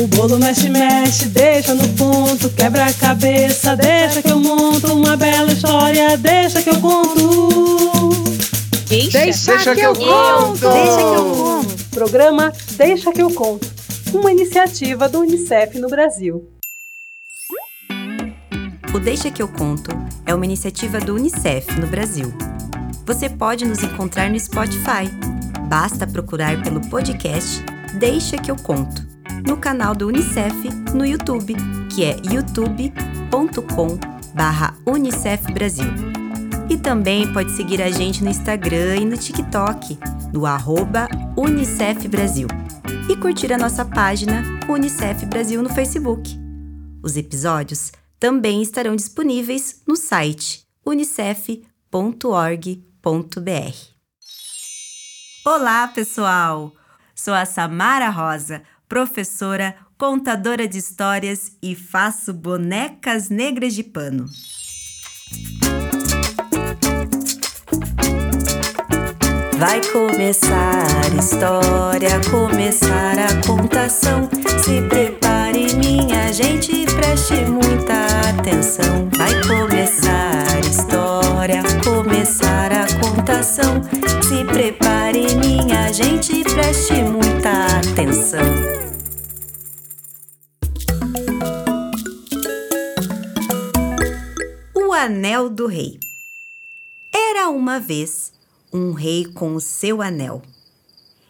O bolo mexe, mexe, deixa no ponto, quebra a cabeça, deixa que eu monto uma bela história, deixa que eu conto. Deixa, Deixa, deixa que, eu conto. Deixa que eu conto. Programa Deixa que eu conto, uma iniciativa do UNICEF no Brasil. O Deixa que eu conto é uma iniciativa do UNICEF no Brasil. Você pode nos encontrar no Spotify. Basta procurar pelo podcast Deixa que eu conto no canal do UNICEF no YouTube, que é youtube.com/unicef Brasil. E também pode seguir a gente no Instagram e no TikTok, no arroba Unicef Brasil. E curtir a nossa página Unicef Brasil no Facebook. Os episódios também estarão disponíveis no site unicef.org.br. Olá, pessoal! Sou a Samara Rosa, professora, contadora de histórias e faço bonecas negras de pano. Vai começar a história, começar a contação. Se prepare, minha gente, preste muita atenção. Vai começar a história, começar a contação. Se prepare, minha gente, preste muita atenção. Anel do Rei. Era uma vez um rei com o seu anel.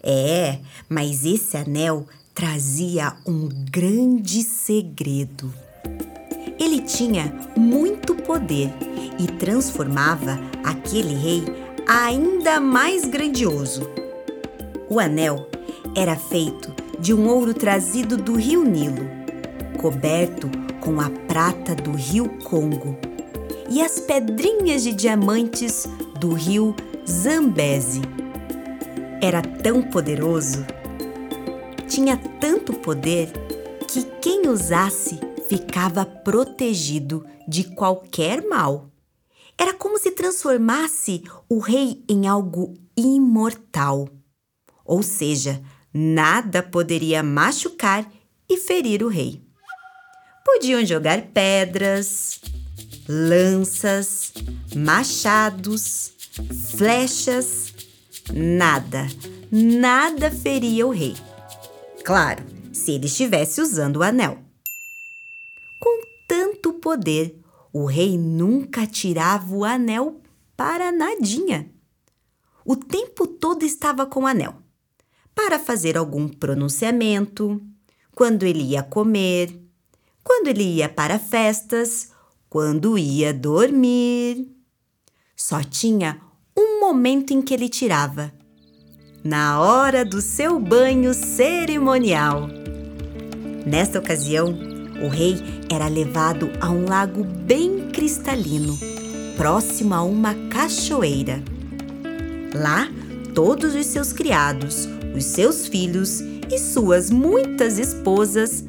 É, mas esse anel trazia um grande segredo. Ele tinha muito poder e transformava aquele rei ainda mais grandioso. O anel era feito de um ouro trazido do rio Nilo, coberto com a prata do rio Congo e as pedrinhas de diamantes do rio Zambeze. Era tão poderoso, tinha tanto poder que quem usasse ficava protegido de qualquer mal. Era como se transformasse o rei em algo imortal. Ou seja, nada poderia machucar e ferir o rei. Podiam jogar pedras, lanças, machados, flechas, nada, nada feria o rei. Claro, se ele estivesse usando o anel. Com tanto poder, o rei nunca tirava o anel para nadinha. O tempo todo estava com o anel para fazer algum pronunciamento, quando ele ia comer, quando ele ia para festas, quando ia dormir. Só tinha um momento em que ele tirava. Na hora do seu banho cerimonial. Nesta ocasião, o rei era levado a um lago bem cristalino, próximo a uma cachoeira. Lá, todos os seus criados, os seus filhos e suas muitas esposas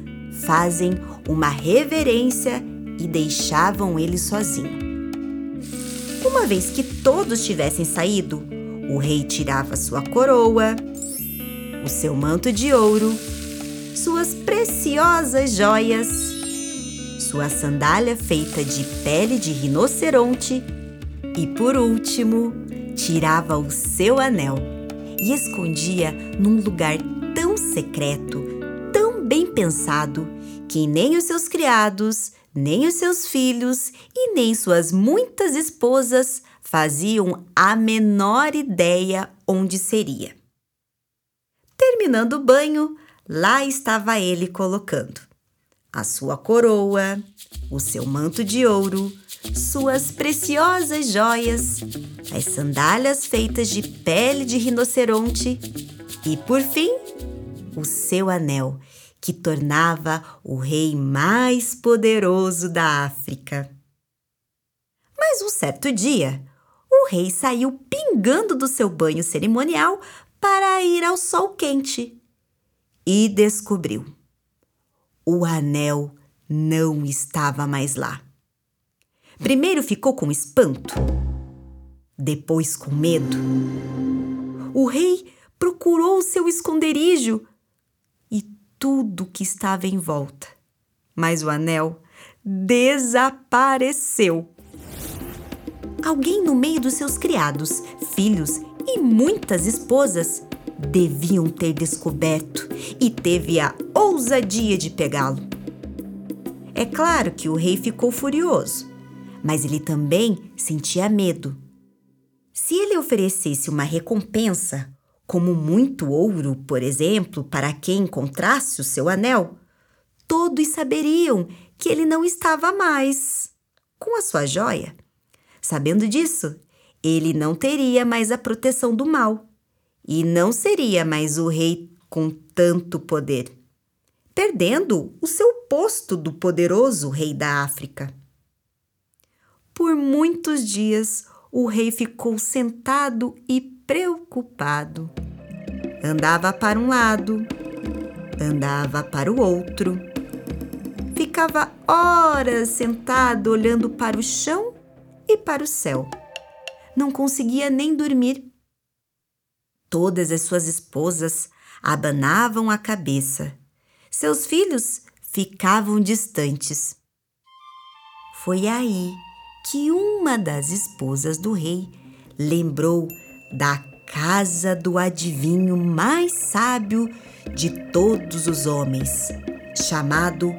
fazem uma reverência e deixavam ele sozinho. Uma vez que todos tivessem saído, o rei tirava sua coroa, o seu manto de ouro, suas preciosas joias, sua sandália feita de pele de rinoceronte e, por último, tirava o seu anel e escondia num lugar tão secreto, tão bem pensado, que nem os seus criados, nem os seus filhos e nem suas muitas esposas faziam a menor ideia onde seria. Terminando o banho, lá estava ele colocando a sua coroa, o seu manto de ouro, suas preciosas joias, as sandálias feitas de pele de rinoceronte e, por fim, o seu anel, que tornava o rei mais poderoso da África. Mas um certo dia, o rei saiu pingando do seu banho cerimonial para ir ao sol quente e descobriu: o anel não estava mais lá. Primeiro ficou com espanto, depois com medo. O rei procurou o seu esconderijo tudo que estava em volta. Mas o anel desapareceu. Alguém no meio dos seus criados, filhos e muitas esposas deviam ter descoberto e teve a ousadia de pegá-lo. É claro que o rei ficou furioso, mas ele também sentia medo. Se ele oferecesse uma recompensa, como muito ouro, por exemplo, para quem encontrasse o seu anel, todos saberiam que ele não estava mais com a sua joia. Sabendo disso, ele não teria mais a proteção do mal e não seria mais o rei com tanto poder, perdendo o seu posto do poderoso rei da África. Por muitos dias, o rei ficou sentado e preocupado. Andava para um lado, andava para o outro. Ficava horas sentado olhando para o chão e para o céu. Não conseguia nem dormir. Todas as suas esposas abanavam a cabeça. Seus filhos ficavam distantes. Foi aí que uma das esposas do rei lembrou da casa do adivinho mais sábio de todos os homens, chamado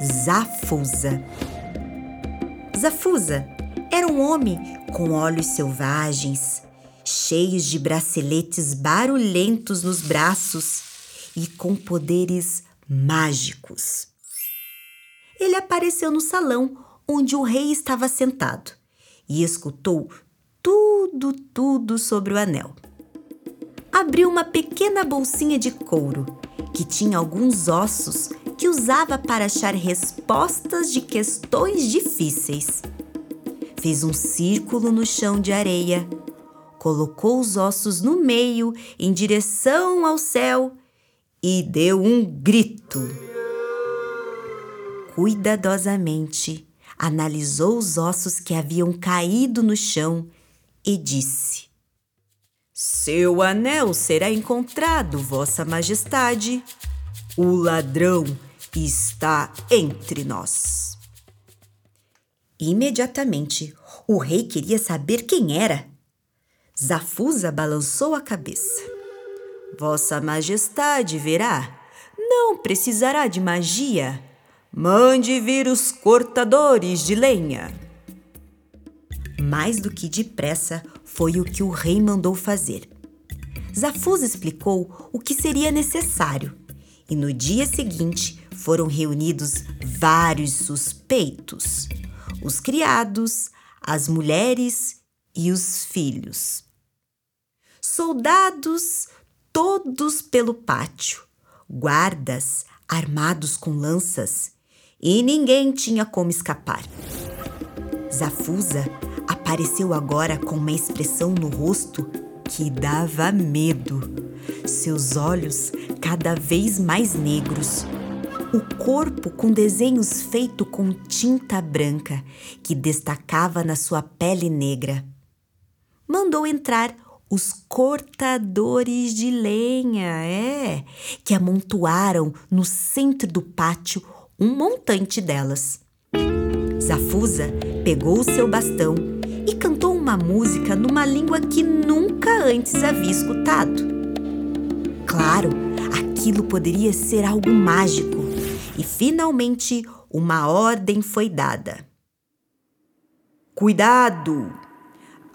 Zafusa. Zafusa era um homem com olhos selvagens, cheios de braceletes barulhentos nos braços e com poderes mágicos. Ele apareceu no salão onde o rei estava sentado e escutou tudo, tudo sobre o anel. Abriu uma pequena bolsinha de couro que tinha alguns ossos que usava para achar respostas de questões difíceis. Fez um círculo no chão de areia, colocou os ossos no meio em direção ao céu e deu um grito. Cuidadosamente analisou os ossos que haviam caído no chão e disse: Seu anel será encontrado, Vossa Majestade. O ladrão está entre nós. Imediatamente, o rei queria saber quem era. Zafusa balançou a cabeça. Vossa Majestade verá, não precisará de magia. Mande vir os cortadores de lenha. Mais do que depressa foi o que o rei mandou fazer. Zafusa explicou o que seria necessário e no dia seguinte foram reunidos vários suspeitos: os criados, as mulheres e os filhos. Soldados todos pelo pátio, guardas armados com lanças, e ninguém tinha como escapar. Zafusa apareceu agora com uma expressão no rosto que dava medo. Seus olhos cada vez mais negros, o corpo com desenhos feitos com tinta branca que destacava na sua pele negra. Mandou entrar os cortadores de lenha, é, que amontoaram no centro do pátio um montante delas. Zafusa pegou o seu bastão e cantou uma música numa língua que nunca antes havia escutado. Claro, aquilo poderia ser algo mágico e finalmente uma ordem foi dada. Cuidado!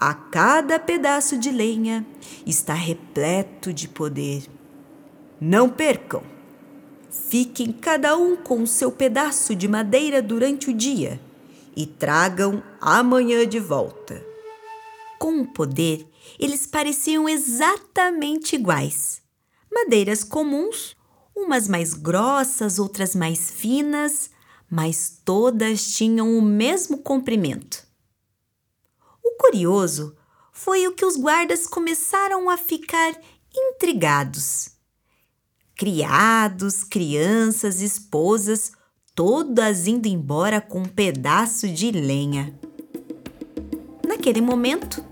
A cada pedaço de lenha está repleto de poder. Não percam! Fiquem cada um com seu pedaço de madeira durante o dia e tragam amanhã de volta. Com o poder, eles pareciam exatamente iguais. Madeiras comuns, umas mais grossas, outras mais finas, mas todas tinham o mesmo comprimento curioso foi o que os guardas começaram a ficar intrigados. Criados, crianças, esposas, todas indo embora com um pedaço de lenha. Naquele momento,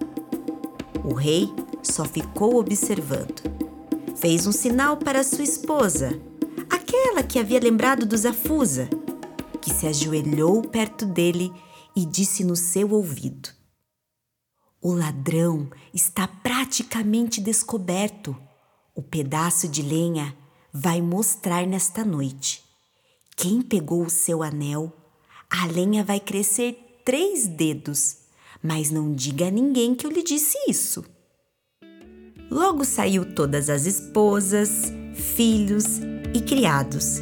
o rei só ficou observando. Fez um sinal para sua esposa, aquela que havia lembrado do Zafusa, que se ajoelhou perto dele e disse no seu ouvido: O ladrão está praticamente descoberto. O pedaço de lenha vai mostrar nesta noite. Quem pegou o seu anel, a lenha vai crescer três dedos, mas não diga a ninguém que eu lhe disse isso. Logo saiu todas as esposas, filhos e criados.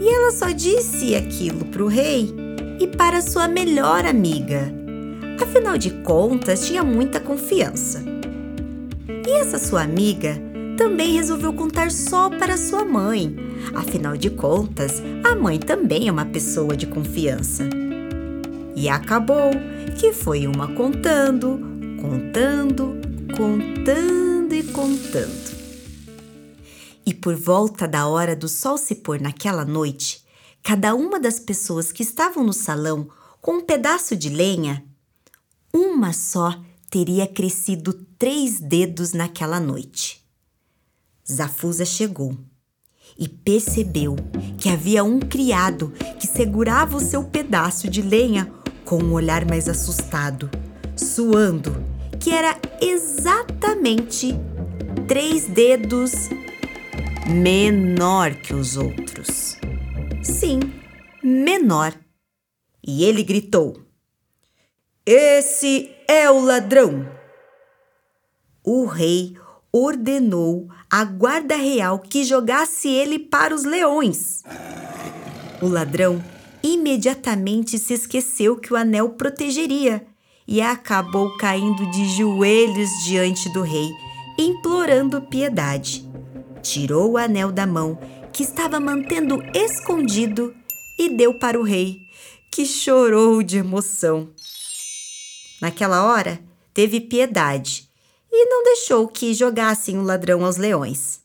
E ela só disse aquilo para o rei e para sua melhor amiga. Afinal de contas, tinha muita confiança. E essa sua amiga também resolveu contar só para sua mãe. Afinal de contas, a mãe também é uma pessoa de confiança. E acabou que foi uma contando, contando, contando e contando. E por volta da hora do sol se pôr naquela noite, cada uma das pessoas que estavam no salão com um pedaço de lenha, uma só teria crescido três dedos naquela noite. Zafusa chegou e percebeu que havia um criado que segurava o seu pedaço de lenha com um olhar mais assustado, suando, que era exatamente três dedos menor que os outros. Sim, menor. E ele gritou: Esse é o ladrão! O rei ordenou à guarda real que jogasse ele para os leões. O ladrão imediatamente se esqueceu que o anel protegeria e acabou caindo de joelhos diante do rei, implorando piedade. Tirou o anel da mão que estava mantendo escondido e deu para o rei, que chorou de emoção. Naquela hora, teve piedade e não deixou que jogassem o ladrão aos leões.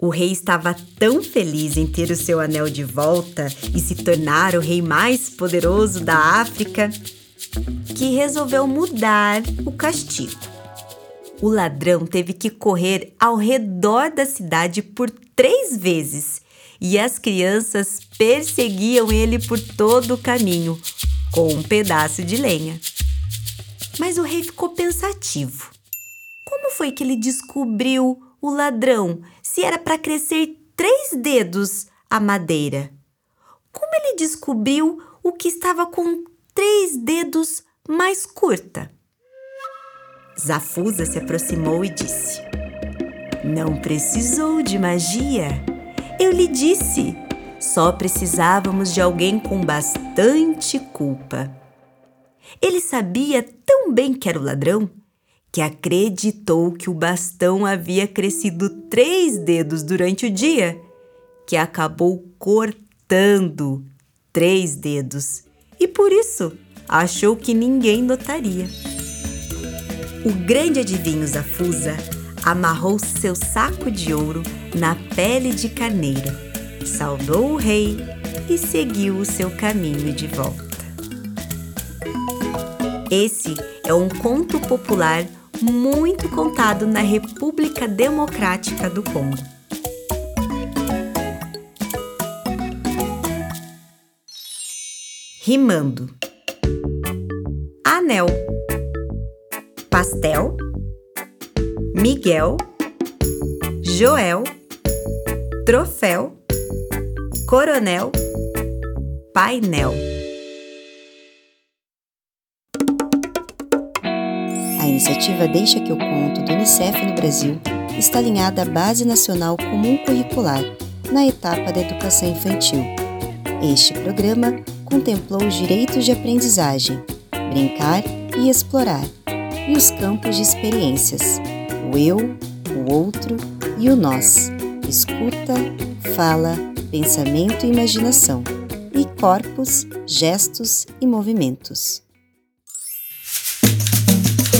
O rei estava tão feliz em ter o seu anel de volta e se tornar o rei mais poderoso da África que resolveu mudar o castigo. O ladrão teve que correr ao redor da cidade por três vezes e as crianças perseguiam ele por todo o caminho com um pedaço de lenha. Mas o rei ficou pensativo. Foi que ele descobriu o ladrão se era para crescer três dedos a madeira? Como ele descobriu o que estava com três dedos mais curta? Zafusa se aproximou e disse: Não precisou de magia. Eu lhe disse, só precisávamos de alguém com bastante culpa. Ele sabia tão bem que era o ladrão que acreditou que o bastão havia crescido três dedos durante o dia, que acabou cortando três dedos e por isso achou que ninguém notaria. O grande adivinho Zafusa amarrou seu saco de ouro na pele de carneiro, saudou o rei e seguiu o seu caminho de volta. Esse é um conto popular muito contado na República Democrática do Congo. Rimando: Anel, Pastel, Miguel, Joel, Troféu, Coronel, Painel. Iniciativa Deixa que eu conto do Unicef no Brasil está alinhada à Base Nacional Comum Curricular na etapa da educação infantil. Este programa contemplou os direitos de aprendizagem, brincar e explorar, e os campos de experiências, o eu, o outro e o nós, escuta, fala, pensamento e imaginação, e corpos, gestos e movimentos.